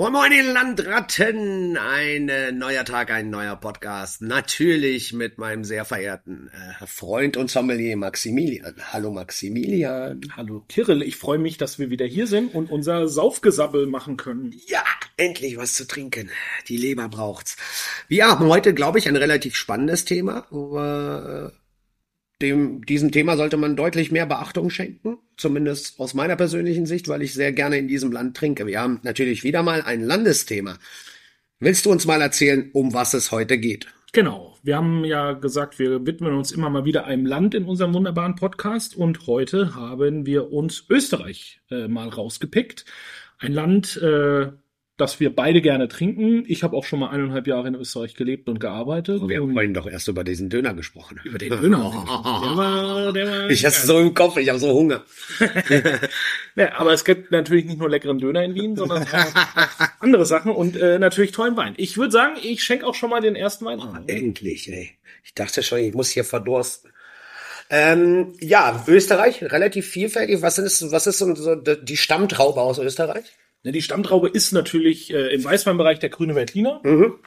Moin Moin, ihr Landratten! Ein äh, neuer Tag, ein neuer Podcast. Natürlich mit meinem sehr verehrten äh, Freund und Sommelier Maximilian. Hallo Maximilian. Hallo Kirill, ich freue mich, dass wir wieder hier sind und unser Saufgesabbel machen können. Ja, endlich was zu trinken. Die Leber braucht's. Wir haben heute, glaube ich, ein relativ spannendes Thema. Wo wir, äh, dem, diesem Thema sollte man deutlich mehr Beachtung schenken, zumindest aus meiner persönlichen Sicht, weil ich sehr gerne in diesem Land trinke. Wir haben natürlich wieder mal ein Landesthema. Willst du uns mal erzählen, um was es heute geht? Genau. Wir haben ja gesagt, wir widmen uns immer mal wieder einem Land in unserem wunderbaren Podcast und heute haben wir uns Österreich äh, mal rausgepickt. Ein Land, äh, dass wir beide gerne trinken. Ich habe auch schon mal eineinhalb Jahre in Österreich gelebt und gearbeitet. Wir haben und vorhin doch erst über diesen Döner gesprochen. über den Döner. der war, der war Ich hab's so im Kopf, ich habe so Hunger. ja, aber es gibt natürlich nicht nur leckeren Döner in Wien, sondern auch andere Sachen und äh, natürlich tollen Wein. Ich würde sagen, ich schenke auch schon mal den ersten Wein an. Endlich, ey. Ich dachte schon, ich muss hier verdursten. Ähm, ja, Österreich, relativ vielfältig. Was ist, was ist so die Stammtraube aus Österreich? Ne, Die Stammtraube ist natürlich äh, im Weißweinbereich der grüne Veltliner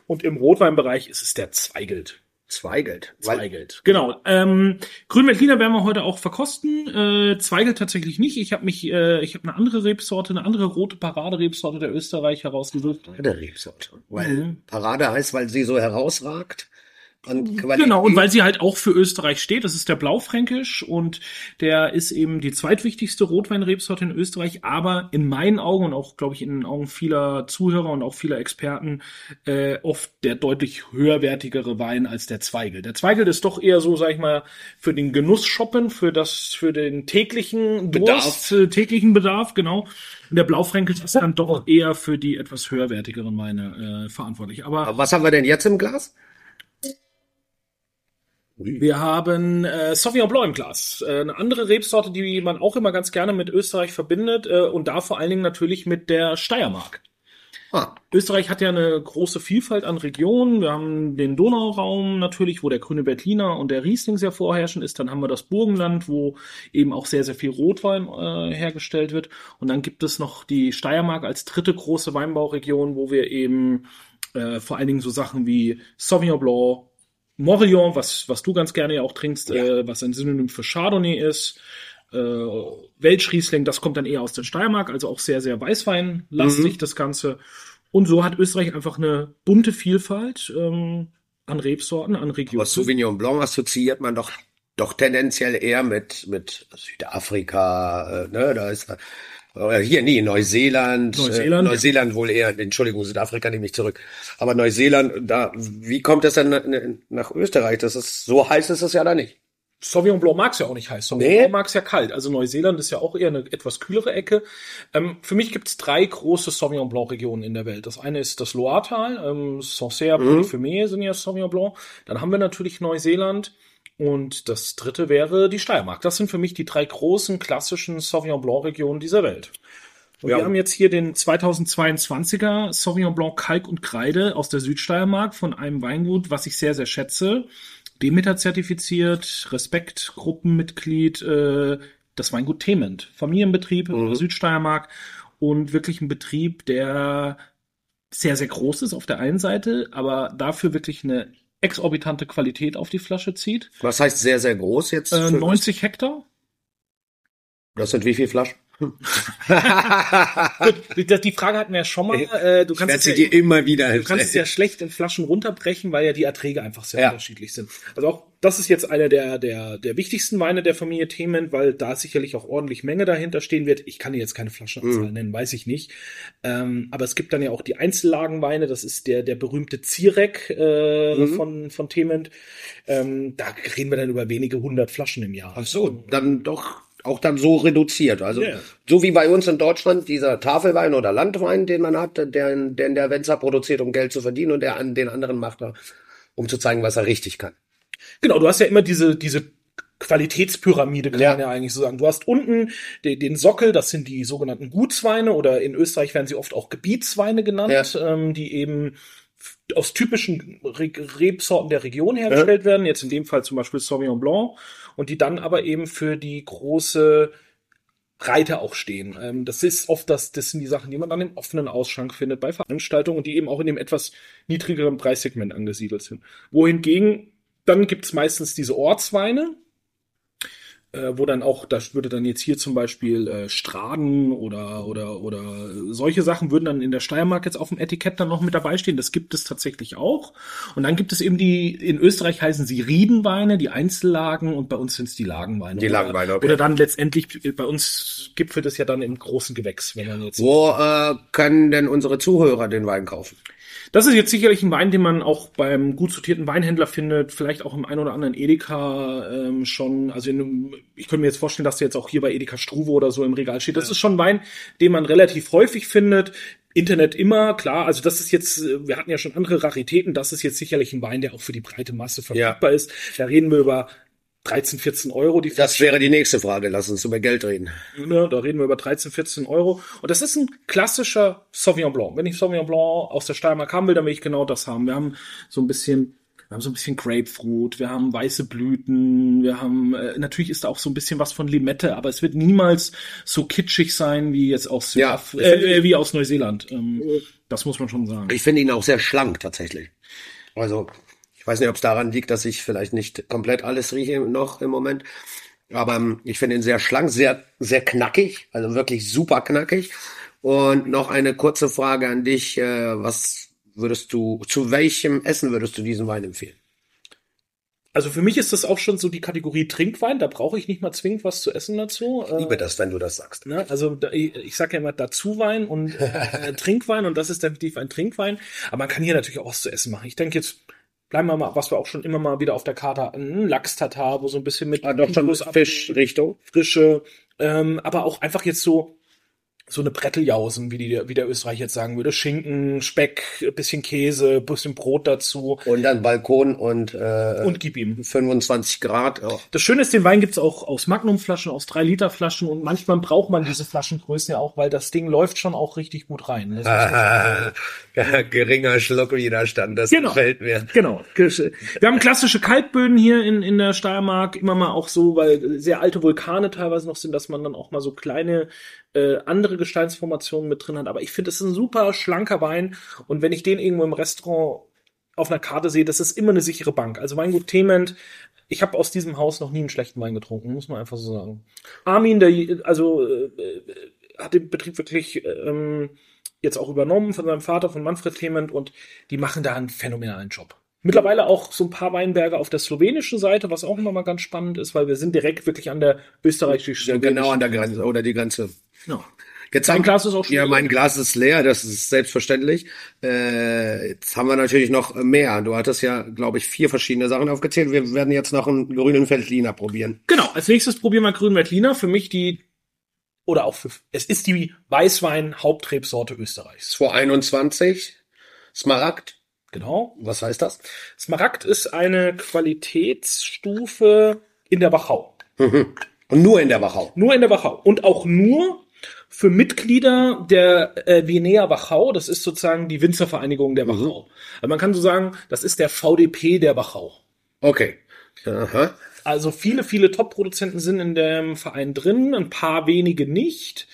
und im Rotweinbereich ist es der Zweigelt. Zweigelt. Zweigelt. Genau. Ähm, Grün Veltliner werden wir heute auch verkosten. Äh, Zweigelt tatsächlich nicht. Ich habe mich, äh, ich habe eine andere Rebsorte, eine andere rote Paraderebsorte der Österreich herausgesucht. der Rebsorte. Weil Mhm. Parade heißt, weil sie so herausragt. An Qualität. Genau, und weil sie halt auch für Österreich steht, das ist der Blaufränkisch und der ist eben die zweitwichtigste Rotweinrebsorte in Österreich, aber in meinen Augen und auch, glaube ich, in den Augen vieler Zuhörer und auch vieler Experten äh, oft der deutlich höherwertigere Wein als der Zweigel. Der Zweigel ist doch eher so, sag ich mal, für den Genuss shoppen, für das, für den täglichen Durst, äh, täglichen Bedarf, genau. Und der Blaufränkisch ist dann doch eher für die etwas höherwertigeren Weine äh, verantwortlich. Aber Aber was haben wir denn jetzt im Glas? Wir haben äh, Sauvignon Blanc im Glas. Äh, eine andere Rebsorte, die man auch immer ganz gerne mit Österreich verbindet äh, und da vor allen Dingen natürlich mit der Steiermark. Ah, Österreich hat ja eine große Vielfalt an Regionen. Wir haben den Donauraum natürlich, wo der grüne Berliner und der Riesling sehr vorherrschend ist. Dann haben wir das Burgenland, wo eben auch sehr, sehr viel Rotwein äh, hergestellt wird. Und dann gibt es noch die Steiermark als dritte große Weinbauregion, wo wir eben äh, vor allen Dingen so Sachen wie Sauvignon Blanc, Morillon, was, was du ganz gerne ja auch trinkst, Ja. äh, was ein Synonym für Chardonnay ist. Äh, Welschriesling, das kommt dann eher aus der Steiermark, also auch sehr, sehr weißweinlastig, das Ganze. Und so hat Österreich einfach eine bunte Vielfalt ähm, an Rebsorten, an Regionen. aber Sauvignon Blanc assoziiert man doch doch tendenziell eher mit mit Südafrika, äh, ne, da ist hier nie Neuseeland, Neuseeland, äh, Neuseeland wohl eher, Entschuldigung, Südafrika nehme ich zurück. Aber Neuseeland, da wie kommt das denn na- nach Österreich? Das ist so heiß ist es ja da nicht. Sauvignon Blanc mag's ja auch nicht heiß. Sauvignon Nee. Blanc mag's ja kalt. Also Neuseeland ist ja auch eher eine etwas kühlere Ecke. Ähm, für mich gibt's drei große Sauvignon Blanc Regionen in der Welt. Das eine ist das Loiretal, ähm, Sancerre, Polyphémé sind ja Sauvignon Blanc. Dann haben wir natürlich Neuseeland. Und das dritte wäre die Steiermark. Das sind für mich die drei großen klassischen Sauvignon Blanc Regionen dieser Welt. Und Ja. wir haben jetzt hier den 2022er Sauvignon Blanc Kalk und Kreide aus der Südsteiermark von einem Weingut, was ich sehr, sehr schätze. Demeter zertifiziert, Respekt, Gruppenmitglied, äh, das Weingut Thement. Familienbetrieb in der Südsteiermark und wirklich ein Betrieb, der sehr, sehr groß ist auf der einen Seite, aber dafür wirklich eine exorbitante Qualität auf die Flasche zieht. Was heißt sehr sehr groß jetzt? Äh, für- 90 Hektar. Das sind wie viele Flaschen? Gut, die, Frage hatten wir ja schon mal. Äh, du kannst es ja, dir immer wieder Du kannst es ja schlecht in Flaschen runterbrechen, weil ja die Erträge einfach sehr Ja. unterschiedlich sind. Also auch das ist jetzt einer der, der, der wichtigsten Weine der Familie Themen, weil da sicherlich auch ordentlich Menge dahinter stehen wird. Ich kann dir jetzt keine Flaschenanzahl Mhm. nennen, weiß ich nicht. Ähm, aber es gibt dann ja auch die Einzellagenweine, das ist der, der berühmte Zirek äh, Mhm. von, von Themen. Ähm, da reden wir dann über wenige hundert Flaschen im Jahr. Ach so, dann doch auch dann so reduziert. Also Ja. so wie bei uns in Deutschland dieser Tafelwein oder Landwein, den man hat, der, der der Wenzer produziert, um Geld zu verdienen und der an den anderen macht um zu zeigen, was er richtig kann. Genau, du hast ja immer diese, diese Qualitätspyramide, kann Ja. man ja eigentlich so sagen. Du hast unten den, den Sockel, das sind die sogenannten Gutsweine oder in Österreich werden sie oft auch Gebietsweine genannt, ähm, die eben aus typischen Re Rebsorten der Region hergestellt werden. Jetzt in dem Fall zum Beispiel Sauvignon Blanc und die dann aber eben für die große Breite auch stehen. Ähm, das ist oft das, das sind die Sachen, die man dann im offenen Ausschank findet bei Veranstaltungen, die eben auch in dem etwas niedrigeren Preissegment angesiedelt sind. Wohingegen dann gibt's meistens diese Ortsweine, äh, wo dann auch, da würde dann jetzt hier zum Beispiel äh, Straden oder, oder, oder solche Sachen würden dann in der Steiermark jetzt auf dem Etikett dann noch mit dabei stehen. Das gibt es tatsächlich auch. Und dann gibt es eben die, in Österreich heißen sie Riedenweine, die Einzellagen und bei uns sind es die Lagenweine. Die Lagenweine, okay. Oder dann letztendlich, bei uns gipfelt es ja dann im großen Gewächs, wenn man jetzt. Wo äh, können denn unsere Zuhörer den Wein kaufen? Das ist jetzt sicherlich ein Wein, den man auch beim gut sortierten Weinhändler findet, vielleicht auch im ein oder anderen Edeka ähm, schon. Also in, ich könnte mir jetzt vorstellen, dass der jetzt auch hier bei Edeka Struve oder so im Regal steht. Das ist schon ein Wein, den man relativ häufig findet. Internet immer, klar, also das ist jetzt, wir hatten ja schon andere Raritäten, das ist jetzt sicherlich ein Wein, der auch für die breite Masse verfügbar ja. ist. Da reden wir über 13, 14 Euro. Die das wäre die nächste Frage. Lass uns über Geld reden. Ja, da reden wir über 13, 14 Euro. Und das ist ein klassischer Sauvignon Blanc. Wenn ich Sauvignon Blanc aus der Steiermark haben will, dann will ich genau das haben. Wir haben so ein bisschen, wir haben so ein bisschen Grapefruit, wir haben weiße Blüten, wir haben, äh, natürlich ist da auch so ein bisschen was von Limette, aber es wird niemals so kitschig sein wie jetzt aus, ja, äh, wie aus Neuseeland. Ähm, das muss man schon sagen. Ich finde ihn auch sehr schlank tatsächlich. Also ich weiß nicht, ob es daran liegt, dass ich vielleicht nicht komplett alles rieche noch im Moment. Aber ähm, ich finde ihn sehr schlank, sehr, sehr knackig, also wirklich super knackig. Und noch eine kurze Frage an dich. Äh, was würdest du, zu welchem Essen würdest du diesen Wein empfehlen? Also für mich ist das auch schon so die Kategorie Trinkwein. Da brauche ich nicht mal zwingend was zu essen dazu. Ich liebe das, wenn du das sagst. Ne? Also ich, sage ja immer dazu Wein und äh, Trinkwein und das ist definitiv ein Trinkwein. Aber man kann hier natürlich auch was zu essen machen. Ich denke jetzt bleiben wir mal, was wir auch schon immer mal wieder auf der Karte hatten, Lachs-Tatar, wo so ein bisschen mit ah, doch schon Fischrichtung, frische, ähm, aber auch einfach jetzt so so eine Bretteljausen, wie, die, wie der Österreich jetzt sagen würde. Schinken, Speck, bisschen Käse, bisschen Brot dazu. Und dann Balkon und, äh, und gib ihm. 25 Grad. Oh. Das Schöne ist, den Wein gibt's auch aus Magnumflaschen, aus 3 Liter Flaschen und manchmal braucht man diese Flaschengrößen ja auch, weil das Ding läuft schon auch richtig gut rein. Ah, geringer Schluckwiderstand, das genau, gefällt mir. Genau. Wir haben klassische Kaltböden hier in, in der Steiermark, immer mal auch so, weil sehr alte Vulkane teilweise noch sind, dass man dann auch mal so kleine äh, andere Gesteinsformationen mit drin hat. Aber ich finde, es ist ein super schlanker Wein. Und wenn ich den irgendwo im Restaurant auf einer Karte sehe, das ist immer eine sichere Bank. Also Weingut Thement, ich habe aus diesem Haus noch nie einen schlechten Wein getrunken, muss man einfach so sagen. Armin, der also äh, hat den Betrieb wirklich ähm, jetzt auch übernommen von seinem Vater, von Manfred Thement, und die machen da einen phänomenalen Job. Mittlerweile auch so ein paar Weinberge auf der slowenischen Seite, was auch immer mal ganz spannend ist, weil wir sind direkt wirklich an der österreichischen ja, Genau an der Grenze oder die Grenze. Ja. Jetzt mein Glas ist auch schon Ja, mein Glas ist leer, das ist selbstverständlich. Äh, jetzt haben wir natürlich noch mehr. Du hattest ja, glaube ich, vier verschiedene Sachen aufgezählt. Wir werden jetzt noch einen grünen Veltliner probieren. Genau, als nächstes probieren wir grünen Veltliner. Für mich die, oder auch für, es ist die Weißwein-Hauptrebsorte Österreichs. 221, Smaragd. Genau. Was heißt das? Smaragd ist eine Qualitätsstufe in der Wachau. Mhm. Und nur in der Wachau. Nur in der Wachau. Und auch nur für Mitglieder der äh, Vienea Wachau. Das ist sozusagen die Winzervereinigung der mhm. Wachau. Also man kann so sagen, das ist der VDP der Wachau. Okay. Aha. Also viele, viele Top-Produzenten sind in dem Verein drin, ein paar wenige nicht.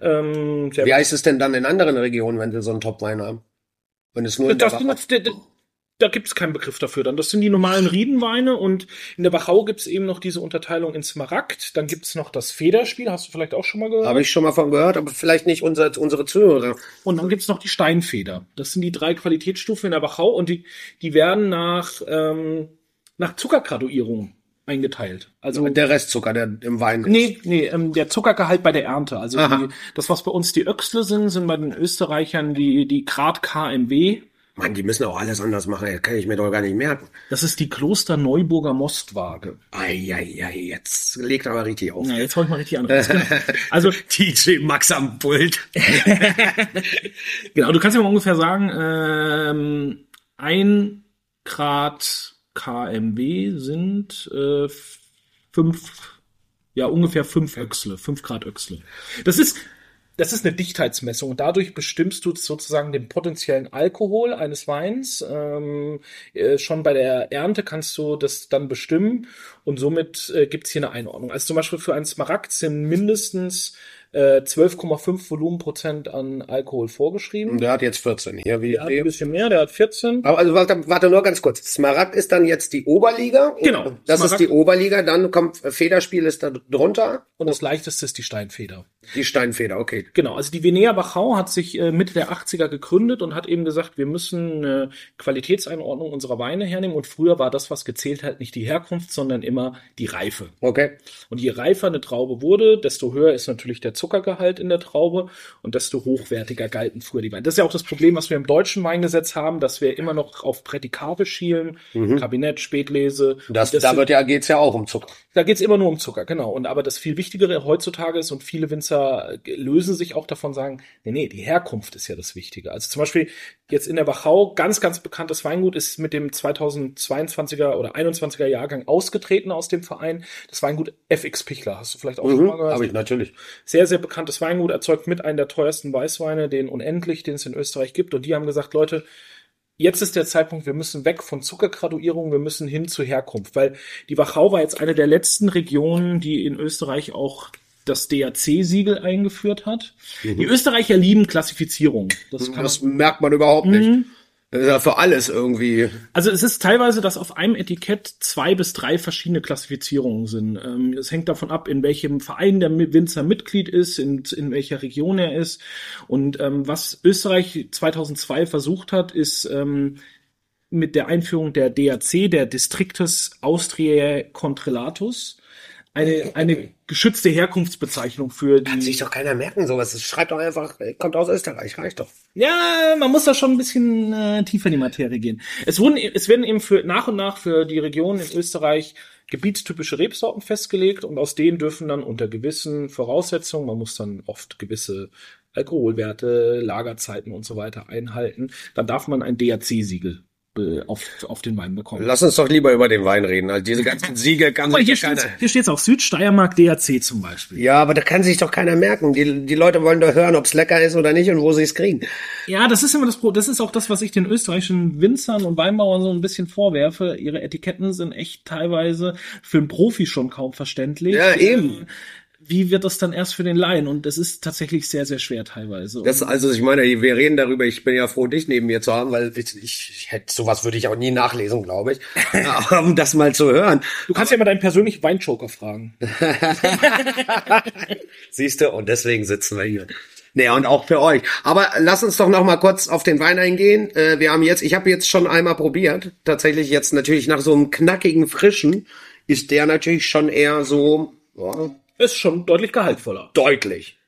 Ähm, Wie heißt es denn dann in anderen Regionen, wenn sie so einen Top-Wein haben? Wenn es nur in das, der Wachau da, da gibt es keinen Begriff dafür dann. Das sind die normalen Riedenweine und in der Wachau gibt es eben noch diese Unterteilung in Smaragd. Dann gibt es noch das Federspiel, hast du vielleicht auch schon mal gehört? Habe ich schon mal von gehört, aber vielleicht nicht unser, unsere Zuhörer. Und dann gibt es noch die Steinfeder. Das sind die drei Qualitätsstufen in der Wachau und die, die werden nach, ähm, nach Zuckergraduierung eingeteilt. Also der Restzucker, der im Wein ist. Nee, nee, ähm, der Zuckergehalt bei der Ernte. Also die, das, was bei uns die Öxle sind, sind bei den Österreichern die, die Grad KMW. Mann, die müssen auch alles anders machen, das kann ich mir doch gar nicht merken. Das ist die Kloster Neuburger Mostwaage. Eieiei, jetzt legt aber richtig auf. Ja, jetzt hol ich mal richtig an. also DJ Max am Pult. genau, du kannst ja mal ungefähr sagen, ähm, ein Grad kmw sind äh, fünf, ja ungefähr fünf Öchsle, fünf Grad Öchsle. Das ist das ist eine Dichtheitsmessung. Dadurch bestimmst du sozusagen den potenziellen Alkohol eines Weins. Ähm, äh, schon bei der Ernte kannst du das dann bestimmen und somit äh, gibt es hier eine Einordnung. Also zum Beispiel für einen Smaragd sind mindestens äh, 12,5 Volumenprozent an Alkohol vorgeschrieben. Der hat jetzt 14 hier. Wie Der hat ein bisschen mehr, der hat 14. Aber also warte, warte nur ganz kurz. Smaragd ist dann jetzt die Oberliga. Genau. Das Smaragd- ist die Oberliga. Dann kommt Federspiel ist da drunter. Und das leichteste ist die Steinfeder. Die Steinfeder, okay. Genau, also die Venea Wachau hat sich äh, Mitte der 80er gegründet und hat eben gesagt, wir müssen eine Qualitätseinordnung unserer Weine hernehmen. Und früher war das, was gezählt hat, nicht die Herkunft, sondern immer die Reife. Okay. Und je reifer eine Traube wurde, desto höher ist natürlich der Zuckergehalt in der Traube und desto hochwertiger galten früher die Weine. Das ist ja auch das Problem, was wir im deutschen Weingesetz haben, dass wir immer noch auf Prädikate schielen, Kabinett, Spätlese. Mhm. Das, Und da sind- wird ja, geht's ja auch um Zucker. Da geht's immer nur um Zucker, genau. Und aber das viel Wichtigere heutzutage ist, und viele Winzer lösen sich auch davon, sagen, nee, nee, die Herkunft ist ja das Wichtige. Also zum Beispiel jetzt in der Wachau, ganz, ganz bekanntes Weingut ist mit dem 2022er oder 21er Jahrgang ausgetreten aus dem Verein. Das Weingut FX Pichler. Hast du vielleicht auch schon mal gehört? Habe Mhm. ich natürlich. Sehr, sehr bekanntes Weingut, erzeugt mit einem der teuersten Weißweine, den unendlich, den es in Österreich gibt. Und die haben gesagt, Leute, jetzt ist der Zeitpunkt, wir müssen weg von Zuckergraduierung, wir müssen hin zur Herkunft, weil die Wachau war jetzt eine der letzten Regionen, die in Österreich auch das DAC-Siegel eingeführt hat. Die Österreicher lieben Klassifizierung. Das Mhm. Das merkt man überhaupt Mhm. nicht. Ja für alles irgendwie. also es ist teilweise, dass auf einem Etikett zwei bis drei verschiedene Klassifizierungen sind. Ähm, Es hängt davon ab, in welchem Verein der Winzer Mitglied ist, in, in welcher Region er ist. Und ähm, was Österreich 2002 versucht hat, ist ähm, mit der Einführung der DAC, der Districtus Austriae Contrelatus, eine, eine geschützte Herkunftsbezeichnung für Kann sich die. doch keiner merken, sowas. Das schreibt doch einfach, kommt aus Österreich, reicht doch. Ja, man muss da schon ein bisschen äh, tiefer in die Materie gehen. Es wurden, es werden eben für nach und nach für die Regionen in Österreich gebietstypische Rebsorten festgelegt und aus denen dürfen dann unter gewissen Voraussetzungen, man muss dann oft gewisse Alkoholwerte, Lagerzeiten und so weiter einhalten, dann darf man ein DAC-Siegel auf, auf den Wein bekommen. Lass uns doch lieber über den Wein reden. Also diese ganzen Siegel kann sich hier doch steht's, keiner. hier steht's auch Südsteiermark DAC zum Beispiel. Ja, aber da kann sich doch keiner merken. Die, die Leute wollen doch hören, ob's lecker ist oder nicht und wo sie es kriegen. Ja, das ist immer das Pro das ist auch das, was ich den österreichischen Winzern und Weinbauern so ein bisschen vorwerfe. Ihre Etiketten sind echt teilweise für einen Profi schon kaum verständlich. Ja, eben. Wie wird das dann erst für den Laien? Und das ist tatsächlich sehr, sehr schwer teilweise. Das, also ich meine, wir reden darüber, ich bin ja froh, dich neben mir zu haben, weil ich, ich, ich hätte sowas würde ich auch nie nachlesen, glaube ich. Aber um das mal zu hören. du kannst ja mal deinen persönlichen Weinjoker fragen. Siehst du, und deswegen sitzen wir hier. Naja, und auch für euch. Aber lass uns doch noch mal kurz auf den Wein eingehen. Äh, wir haben jetzt, ich habe jetzt schon einmal probiert. Tatsächlich jetzt natürlich nach so einem knackigen, frischen ist der natürlich schon eher so ja, Ist schon deutlich gehaltvoller. deutlich.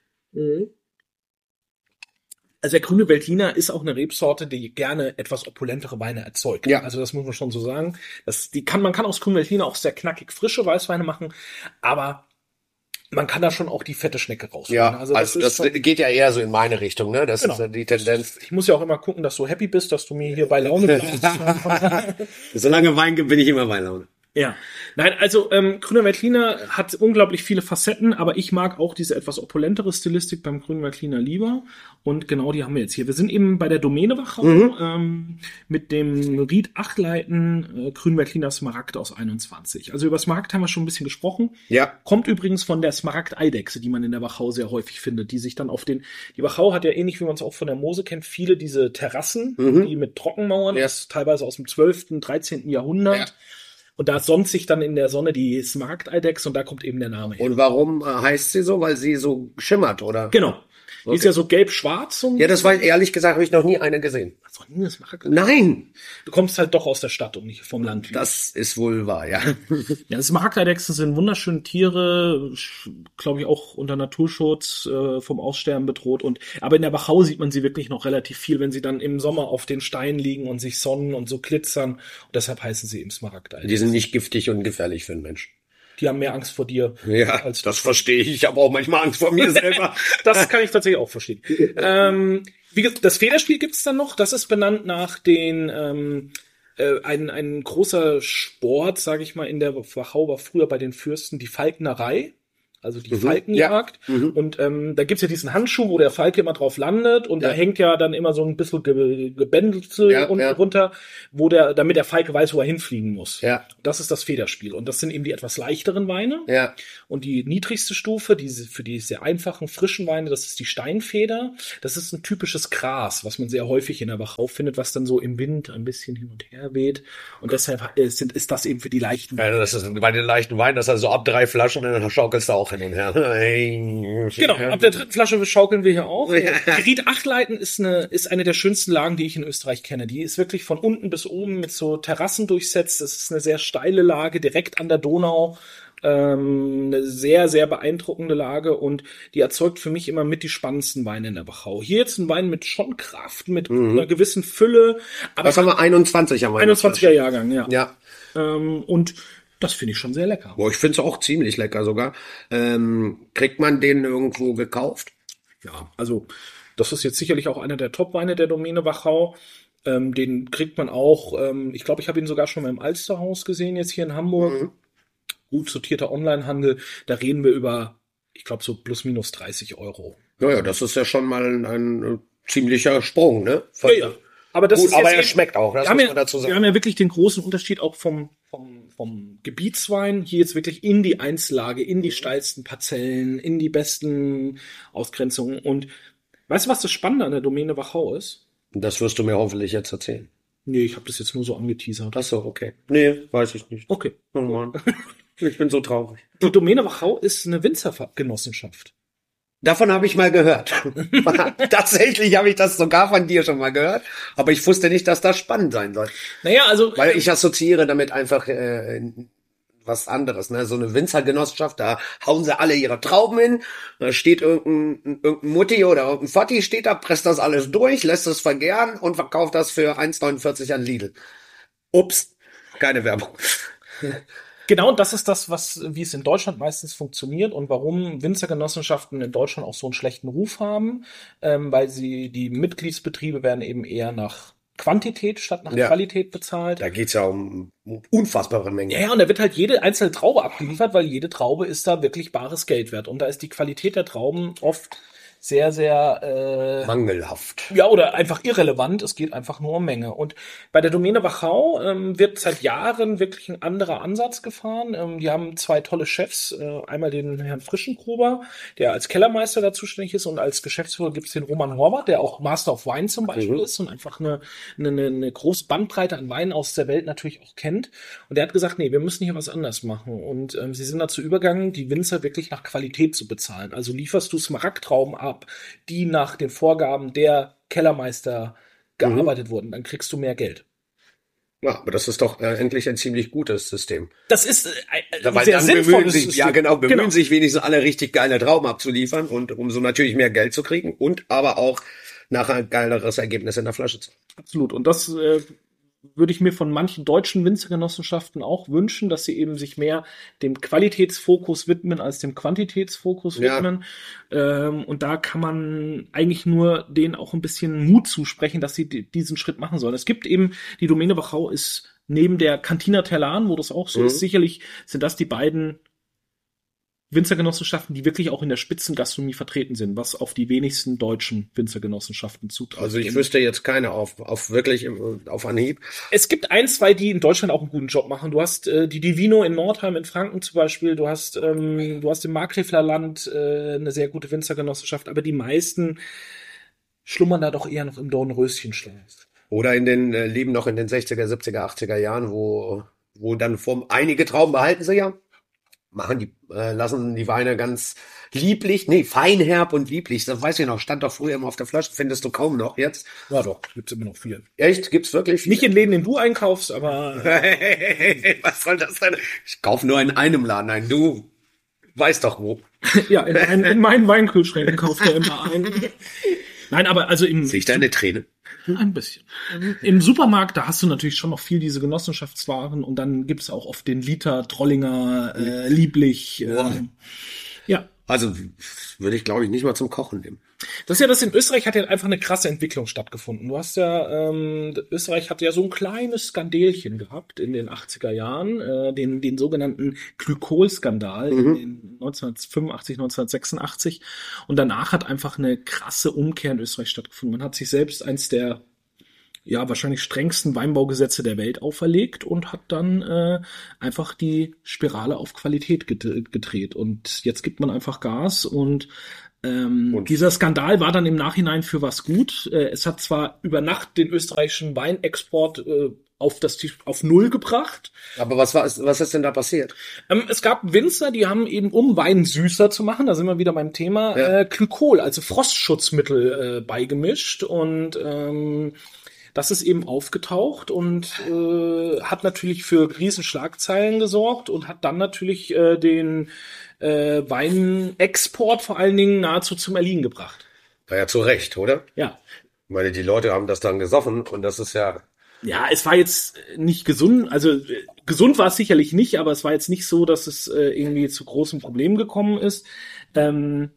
Also der grüne Veltliner ist auch eine Rebsorte, die gerne etwas opulentere Weine erzeugt. Ja. Also das muss man schon so sagen. Das, die kann, man kann aus grünen Veltliner auch sehr knackig frische Weißweine machen, aber man kann da schon auch die fette Schnecke rausholen. Ja, also das, ist schon- geht ja eher so in meine Richtung, ne? Das Genau. ist ja die Tendenz. ich muss ja auch immer gucken, dass du happy bist, dass du mir hier bei Laune bleibst. Solange Wein gibt, bin ich immer bei Laune. Ja, nein, also ähm, grüner Veltliner hat unglaublich viele Facetten, aber ich mag auch diese etwas opulentere Stilistik beim grünen Veltliner lieber. Und genau die haben wir jetzt hier. Wir sind eben bei der Domäne Wachau ähm, mit dem Ried Achtleiten äh, grünen Veltliner Smaragd aus 21. Also über Smaragd haben wir schon ein bisschen gesprochen. Ja. Kommt übrigens von der Smaragd-Eidechse, die man in der Wachau sehr häufig findet, die sich dann auf den, die Wachau hat ja ähnlich wie man es auch von der Mose kennt, viele diese Terrassen, die mit Trockenmauern, Ja. teilweise aus dem 12., 13. Jahrhundert. Ja. Und da sonnt sich dann in der Sonne die Smaragd-Eidechse und da kommt eben der Name her. Und warum äh, heißt sie so? Weil sie so schimmert, oder? Genau. Die ist ja so gelb-schwarz. Ja, das war ehrlich gesagt, habe ich noch nie eine gesehen. Hast du nie eine Smaragd? Nein, Du kommst halt doch aus der Stadt und nicht vom Land. das ist wohl wahr, ja. Ja, Smaragdeidechsen sind wunderschöne Tiere, glaube ich auch unter Naturschutz äh, vom Aussterben bedroht. Und aber in der Wachau sieht man sie wirklich noch relativ viel, wenn sie dann im Sommer auf den Steinen liegen und sich sonnen und so glitzern. Und deshalb heißen sie eben Smaragdeidechsen. Die sind nicht giftig und gefährlich für den Menschen. Die haben mehr Angst vor dir. Ja, als das verstehe ich. Ich habe auch manchmal Angst vor mir selber. Das kann ich tatsächlich auch verstehen. ähm, wie gesagt, das Federspiel gibt's dann noch. Das ist benannt nach den ähm, äh, ein, ein großer Sport, sage ich mal, in der Wachau war früher bei den Fürsten die Falknerei. Also die Falkenjagd. Ja. Mhm. Und ähm, da gibt's ja diesen Handschuh, wo der Falke immer drauf landet und Ja. da hängt ja dann immer so ein bisschen Ge Gebändel Ja, unten runter, wo der, damit der Falke weiß, wo er hinfliegen muss. Ja, Das ist das Federspiel. Und das sind eben die etwas leichteren Weine. ja. Und die niedrigste Stufe, diese, für die sehr einfachen, frischen Weine, das ist die Steinfeder. Das ist ein typisches Gras, was man sehr häufig in der Wachau findet, was dann so im Wind ein bisschen hin und her weht. Und deshalb äh, sind, ist das eben für die leichten Ja, das ist bei den leichten Weinen, das ist also ab drei Flaschen, dann schaukelst du auch hin und her. Genau, ab der dritten Flasche schaukeln wir hier auch. Geriet Achtleiten ist eine, ist eine der schönsten Lagen, die ich in Österreich kenne. Die ist wirklich von unten bis oben mit so Terrassen durchsetzt. Das ist eine sehr steile Lage, direkt an der Donau. Ähm, eine sehr, sehr beeindruckende Lage und die erzeugt für mich immer mit die spannendsten Weine in der Wachau. Hier jetzt ein Wein mit schon Kraft, mit einer gewissen Fülle, aber Was haben wir? 21 haben wir. 21er Jahrgang, ja. Ja. Ähm, und das finde ich schon sehr lecker. Boah, ich finde es auch ziemlich lecker sogar. Ähm, kriegt man den irgendwo gekauft? Ja, also das ist jetzt sicherlich auch einer der Top-Weine der Domäne Wachau. Ähm, den kriegt man auch, ähm, ich glaube, ich habe ihn sogar schon mal im Alsterhaus gesehen, jetzt hier in Hamburg. Gut sortierter Onlinehandel. Da reden wir über, ich glaube, so plus minus 30 Euro. Naja, das ist ja schon mal ein, ein äh, ziemlicher Sprung, ne? Von- Aber das Gut, ist aber er schmeckt auch, das wir muss ja, man dazu wir sagen. haben ja wirklich den großen Unterschied auch vom, vom, vom Gebietswein hier jetzt wirklich in die Einzellage, in die steilsten Parzellen, in die besten Ausgrenzungen. Und weißt du, was das Spannende an der Domäne Wachau ist? Das wirst du mir hoffentlich jetzt erzählen. Nee, ich habe das jetzt nur so angeteasert. Ach so, okay. Nee, weiß ich nicht. Okay. Oh Mann. Ich bin so traurig. Die Domäne Wachau ist eine Winzergenossenschaft. Davon habe ich mal gehört. Tatsächlich habe ich das sogar von dir schon mal gehört, aber ich wusste nicht, dass das spannend sein soll. Naja, also Weil ich assoziiere damit einfach äh, was anderes. Ne? So eine Winzergenossenschaft, da hauen sie alle ihre Trauben hin, da steht irgendein, irgendein Mutti oder irgendein Vati steht da, presst das alles durch, lässt es vergären und verkauft das für 1,49 an Lidl. Ups, keine Werbung. genau das ist das, was wie es in Deutschland meistens funktioniert und warum Winzergenossenschaften in Deutschland auch so einen schlechten Ruf haben, ähm, weil sie die Mitgliedsbetriebe werden eben eher nach Quantität statt nach Ja. Qualität bezahlt. Da geht's ja um unfassbare Mengen. Ja, ja, und da wird halt jede einzelne Traube abgeliefert, weil jede Traube ist da wirklich bares Geld wert. Und da ist die Qualität der Trauben oft sehr, sehr äh, Mangelhaft. ja, oder einfach irrelevant. Es geht einfach nur um Menge. Und bei der Domäne Wachau ähm, wird seit Jahren wirklich ein anderer Ansatz gefahren. Ähm, die haben zwei tolle Chefs. Äh, einmal den Herrn Frischengruber, der als Kellermeister da zuständig ist. Und als Geschäftsführer gibt es den Roman Horvath, der auch Master of Wine zum Beispiel ist und einfach eine, eine, eine, große Bandbreite an Weinen aus der Welt natürlich auch kennt. Und der hat gesagt, nee, wir müssen hier was anders machen. Und ähm, sie sind dazu übergegangen, die Winzer wirklich nach Qualität zu bezahlen. Also lieferst du Smaragdtrauben ab, die nach den Vorgaben der Kellermeister gearbeitet wurden, dann kriegst du mehr Geld. Ja, aber das ist doch äh, endlich ein ziemlich gutes System. Das ist äh, ein Weil sehr dann bemühen sinnvolles sich, System. ja genau, bemühen Genau. sich wenigstens alle richtig geile Trauben abzuliefern und um so natürlich mehr Geld zu kriegen und aber auch nachher ein geileres Ergebnis in der Flasche zu. Absolut. Und das äh, würde ich mir von manchen deutschen Winzergenossenschaften auch wünschen, dass sie eben sich mehr dem Qualitätsfokus widmen als dem Quantitätsfokus Ja. widmen. Ähm, und da kann man eigentlich nur denen auch ein bisschen Mut zusprechen, dass sie di- diesen Schritt machen sollen. Es gibt eben, die Domäne Wachau ist neben der Cantina Terlan, wo das auch so Mhm. ist, sicherlich sind das die beiden Winzergenossenschaften, die wirklich auch in der Spitzengastronomie vertreten sind, was auf die wenigsten deutschen Winzergenossenschaften zutrifft. Also ich wüsste jetzt keine auf, auf wirklich im- auf Anhieb. es gibt ein, zwei, die in Deutschland auch einen guten Job machen. Du hast äh, die Divino in Nordheim in Franken zum Beispiel. Du hast, ähm, du hast im Markgräfler Land äh, eine sehr gute Winzergenossenschaft, aber die meisten schlummern da doch eher noch im Dornröschenschlaf. Oder in den äh, leben noch in den 60er, 70er, 80er Jahren, wo, wo dann vom einige Trauben behalten sie ja, machen die, äh, lassen die Weine ganz lieblich, nee, feinherb und lieblich. Das weiß ich noch, stand doch früher immer auf der Flasche, findest du kaum noch jetzt. Ja doch, gibt's immer noch viel. Echt? Gibt's wirklich? Nicht in Läden, in du einkaufst, aber Was soll das denn? Ich kaufe nur in einem Laden ein. Du weißt doch wo. ja, in, mein, in meinen Weinkühlschränken kauft er immer ein. Nein, aber also im, Sehe ich da eine Träne? Ein bisschen. Im Supermarkt, da hast du natürlich schon noch viel diese Genossenschaftswaren und dann gibt's auch oft den Liter, Trollinger, äh, Lieblich. Äh, ja. Also würde ich, glaube ich, nicht mal zum Kochen nehmen. Das ist ja das in Österreich hat ja einfach eine krasse Entwicklung stattgefunden. Du hast ja, ähm, Österreich hat ja so ein kleines Skandelchen gehabt in den 80er Jahren, äh, den, den sogenannten Glykol-Skandal Mhm. in, in 1985, 1986. Und danach hat einfach eine krasse Umkehr in Österreich stattgefunden. Man hat sich selbst eins der ja, wahrscheinlich strengsten Weinbaugesetze der Welt auferlegt und hat dann äh, einfach die Spirale auf Qualität ged- gedreht. Und jetzt gibt man einfach Gas und ähm, dieser Skandal war dann im Nachhinein für was gut. Äh, es hat zwar über Nacht den österreichischen Weinexport äh, auf das auf Null gebracht. Aber was war, was ist denn da passiert? Ähm, es gab Winzer, die haben eben, um Wein süßer zu machen, da sind wir wieder beim Thema, Ja. äh, Glykol, also Frostschutzmittel äh, beigemischt und ähm, das ist eben aufgetaucht und äh, hat natürlich für Riesenschlagzeilen gesorgt und hat dann natürlich äh, den äh, Weinexport vor allen Dingen nahezu zum Erliegen gebracht. War ja zu Recht, oder? Ja. Ich meine, die Leute haben das dann gesoffen und das ist ja, Ja, es war jetzt nicht gesund, also gesund war es sicherlich nicht, aber es war jetzt nicht so, dass es äh, irgendwie zu großen Problemen gekommen ist. Ähm,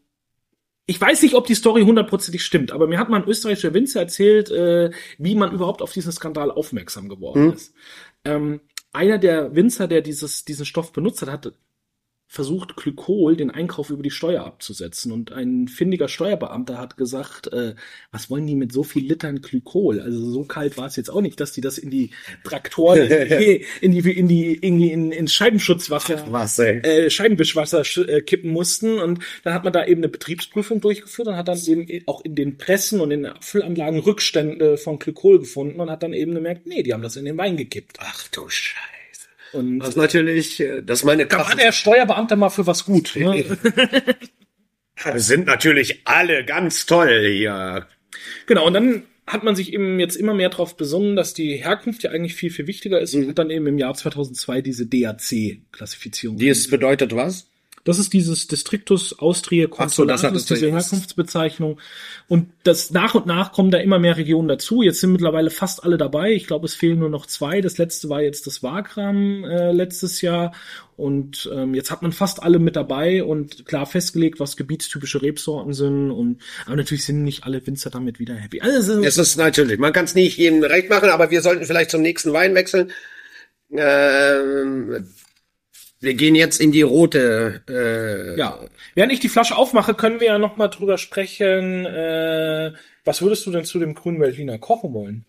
ich weiß nicht, ob die Story hundertprozentig stimmt, aber mir hat mal ein österreichischer Winzer erzählt, äh, wie man überhaupt auf diesen Skandal aufmerksam geworden ist. Ähm, einer der Winzer, der dieses, diesen Stoff benutzt hat, hat versucht, Glykol den Einkauf über die Steuer abzusetzen. Und ein findiger Steuerbeamter hat gesagt, äh, was wollen die mit so viel Litern Glykol? Also so kalt war es jetzt auch nicht, dass die das in die Traktoren, in die, in die, in die irgendwie in, in Scheibenschutzwasser was, ey. äh, Scheibenwischwasser sch- äh, kippen mussten und dann hat man da eben eine Betriebsprüfung durchgeführt und hat dann eben auch in den Pressen und in den Abfüllanlagen Rückstände von Glykol gefunden und hat dann eben gemerkt, nee, die haben das in den Wein gekippt. Ach du Scheiße. Und Das ist natürlich, äh, das meine da war der Steuerbeamte mal für was gut. Ne? Wir sind natürlich alle ganz toll hier. Genau, und dann hat man sich eben jetzt immer mehr darauf besungen, dass die Herkunft ja eigentlich viel, viel wichtiger ist und hat dann eben im Jahr 2002 diese DAC-Klassifizierung. Die ist bedeutet was? Das ist dieses Districtus Austria Ach so, das hat Consulatus, es diese Herkunftsbezeichnung. Und das nach und nach kommen da immer mehr Regionen dazu. Jetzt sind mittlerweile fast alle dabei. Ich glaube, es fehlen nur noch zwei. Das letzte war jetzt das Wagram äh, letztes Jahr. Und ähm, jetzt hat man fast alle mit dabei und klar festgelegt, was gebietstypische Rebsorten sind. Und aber natürlich sind nicht alle Winzer damit wieder happy. Also, Es ist natürlich, man kann es nicht jedem recht machen, aber wir sollten vielleicht zum nächsten Wein wechseln. Ähm, wir gehen jetzt in die rote. Äh, Ja, während ich die Flasche aufmache, können wir ja noch mal drüber sprechen. Äh, was würdest du denn zu dem grünen Veltliner kochen wollen?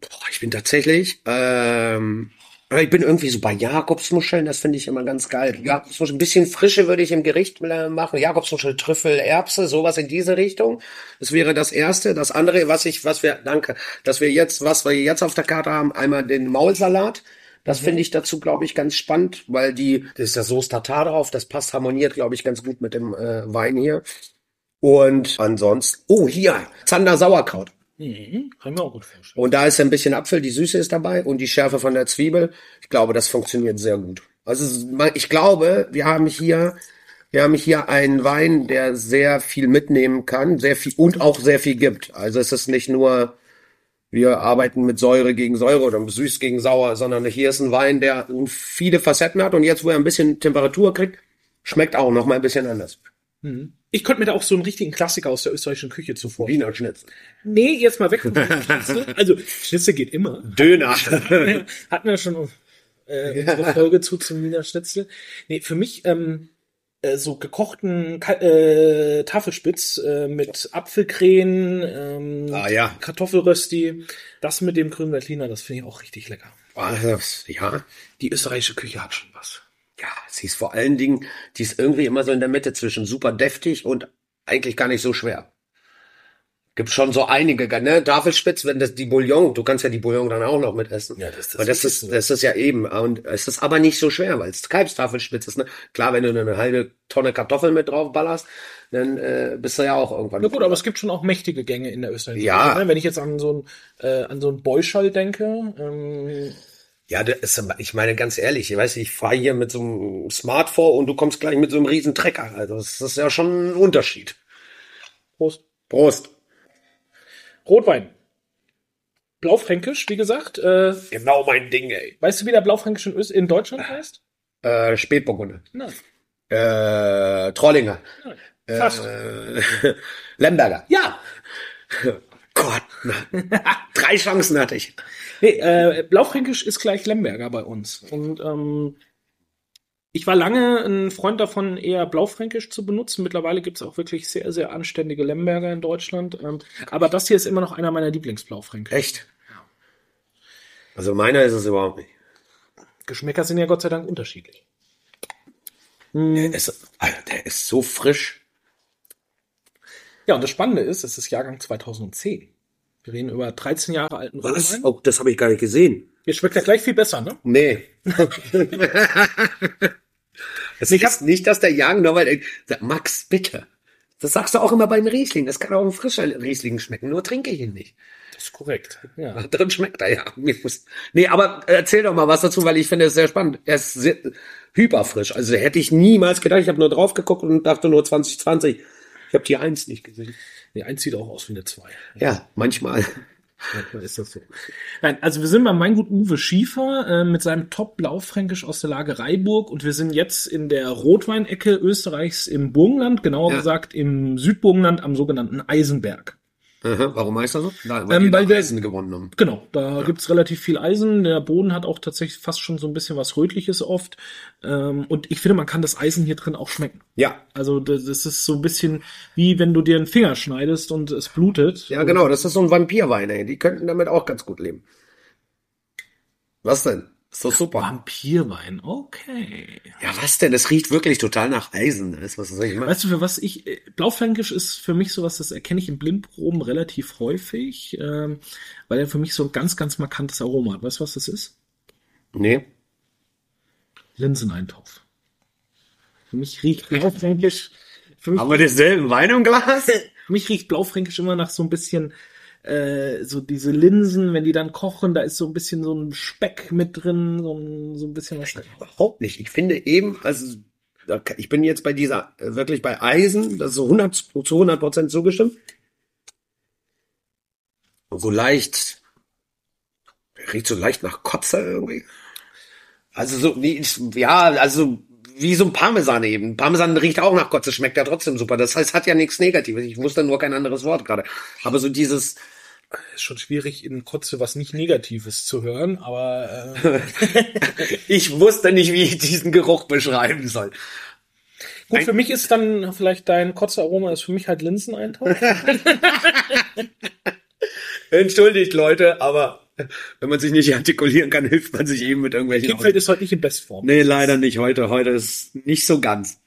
Boah, ich bin tatsächlich, ähm, ich bin irgendwie so bei Jakobsmuscheln, das finde ich immer ganz geil. Jakobsmuscheln, ein bisschen Frische würde ich im Gericht äh, machen. Jakobsmuschel, Trüffel, Erbse, sowas in diese Richtung. Das wäre das erste. Das andere, was ich, was wir, danke, dass wir jetzt, was wir jetzt auf der Karte haben, einmal den Maulsalat. Das finde ich dazu, glaube ich, ganz spannend, weil die, das ist das Soße Tartar drauf, das passt harmoniert, glaube ich, ganz gut mit dem äh, Wein hier. Und ansonsten, oh, hier, Zander Sauerkraut. Mhm, kann ich mir auch gut vorstellen. Und da ist ein bisschen Apfel, die Süße ist dabei und die Schärfe von der Zwiebel. Ich glaube, das funktioniert sehr gut. Also ich glaube, wir haben hier, wir haben hier einen Wein, der sehr viel mitnehmen kann, sehr viel und auch sehr viel gibt. Also es ist nicht nur, wir arbeiten mit Säure gegen Säure oder süß gegen sauer, sondern hier ist ein Wein, der viele Facetten hat und jetzt, wo er ein bisschen Temperatur kriegt, schmeckt auch noch mal ein bisschen anders. Ich könnte mir da auch so einen richtigen Klassiker aus der österreichischen Küche zuvor. Wiener Schnitzel. Nee, jetzt mal weg. von dem Schnitzel. also, Schnitzel geht immer. Döner. Hatten wir schon äh, unsere Folge zu zum Wiener Schnitzel. Nee, für mich ähm, äh, so gekochten Ka äh, Tafelspitz äh, mit Apfelkrähen, ähm, Ah, ja. Kartoffelrösti, das mit dem grünen Veltliner, das finde ich auch richtig lecker. Das- ja. Die österreichische Küche hat schon was. Ja, sie ist vor allen Dingen, die ist irgendwie immer so in der Mitte zwischen super deftig und eigentlich gar nicht so schwer. Gibt schon so einige, ne? Tafelspitz, wenn das die Bouillon, du kannst ja die Bouillon dann auch noch mit essen. Ja, das ist das das ist, das ist ja eben. Und es ist aber nicht so schwer, weil es Kalbstafelspitz ist, ne? Klar, wenn du eine halbe Tonne Kartoffeln mit drauf ballerst, dann äh, bist du ja auch irgendwann. Na gut, aber es gibt schon auch mächtige Gänge in der österreichischen Ja. Ne? Wenn ich jetzt an so ein äh, an so ein Beuschall denke, ähm, Ja, das ist, ich meine ganz ehrlich, ich weiß, ich fahre hier mit so einem Smart vor und du kommst gleich mit so einem riesen Trecker. Also das ist ja schon ein Unterschied. Prost. Prost. Rotwein. Blaufränkisch, wie gesagt. Äh, Genau mein Ding, ey. weißt du, wie der Blaufränkisch in, Öst in Deutschland heißt? Äh, Spätburgunder. Nein. Äh, Trollinger. Fast. Äh, Lemberger. Ja. Gott, drei Chancen hatte ich. Nee, äh, Blaufränkisch ist gleich Lemberger bei uns. Und ähm, ich war lange ein Freund davon, eher Blaufränkisch zu benutzen. Mittlerweile gibt's auch wirklich sehr, sehr anständige Lemberger in Deutschland. Ähm, aber das hier ist immer noch einer meiner Lieblingsblaufränkisch. Echt? Also meiner ist es überhaupt nicht. Geschmäcker sind ja Gott sei Dank unterschiedlich. Der ist, Alter, der ist so frisch. Ja, und das Spannende ist, es ist Jahrgang 2010. Wir reden über 13 Jahre alten Was? Rotwein. Oh, das habe ich gar nicht gesehen. Jetzt schmeckt er gleich viel besser, ne? Nee. Es ist nicht, dass der Jagen nur weil Max, bitte. Das sagst du auch immer beim Riesling. Das kann auch ein frischer Riesling schmecken. Nur trinke ich ihn nicht. Das ist korrekt. Ja. Drin schmeckt er ja. Nee, aber erzähl doch mal was dazu, weil ich finde es sehr spannend. Er ist sehr, hyperfrisch. Also hätte ich niemals gedacht. Ich habe nur drauf geguckt und dachte nur 2020. Ich habe die Eins nicht gesehen. Nee, eins sieht auch aus wie eine 2. Ja, manchmal. Manchmal ist das so. Nein, also wir sind beim Weingut Uwe Schiefer äh, mit seinem Top Blaufränkisch aus der Lage Reiburg und wir sind jetzt in der Rotweinecke Österreichs im Burgenland, genauer Ja. gesagt im Südburgenland am sogenannten Eisenberg. Aha, warum heißt das so? Da, Ähm, die weil wir- Eisen gewonnen haben. Genau, da gibt's relativ viel Eisen. Der Boden hat auch tatsächlich fast schon so ein bisschen was Rötliches oft. Ähm, und ich finde, man kann das Eisen hier drin auch schmecken. Ja, Also das das ist so ein bisschen wie wenn du dir einen Finger schneidest und es blutet. ja, genau. Das ist so ein Vampirwein, ey. Die könnten damit auch ganz gut leben. Was denn? Ist doch super. Vampirwein, okay. Ja, was denn? Es riecht wirklich total nach Eisen. Das ist, was soll ich machen? Weißt du, für was ich, äh, Blaufränkisch ist für mich sowas, das erkenne ich in Blindproben relativ häufig, ähm, weil er für mich so ein ganz, ganz markantes Aroma hat. Weißt du, was das ist? Nee. Linseneintopf. Für mich riecht Blaufränkisch, für mich, Haben wir denselben Wein im Glas? für mich riecht Blaufränkisch immer nach so ein bisschen, äh, so diese Linsen, wenn die dann kochen, da ist so ein bisschen so ein Speck mit drin, so ein, so ein bisschen was. Überhaupt nicht. Ich finde eben, also ich bin jetzt bei dieser, äh, wirklich bei Eisen, das ist so 100, zu 100 Prozent zugestimmt. So leicht, riecht so leicht nach Kotze irgendwie. Also so, wie, ja, also wie so ein Parmesan eben. Parmesan riecht auch nach Kotze, schmeckt ja trotzdem super. Das heißt, hat ja nichts Negatives. Ich wusste nur kein anderes Wort gerade. Aber so dieses, Ist schon schwierig, in Kotze was nicht Negatives zu hören, aber äh, ich wusste nicht, wie ich diesen Geruch beschreiben soll. Gut, für mich ist dann vielleicht dein Kotzearoma ist für mich halt Linseneintopf. Entschuldigt, Leute, aber wenn man sich nicht artikulieren kann, hilft man sich eben mit irgendwelchen. Kindfeld ist heute nicht in Bestform. nee, leider nicht heute. Heute ist nicht so ganz.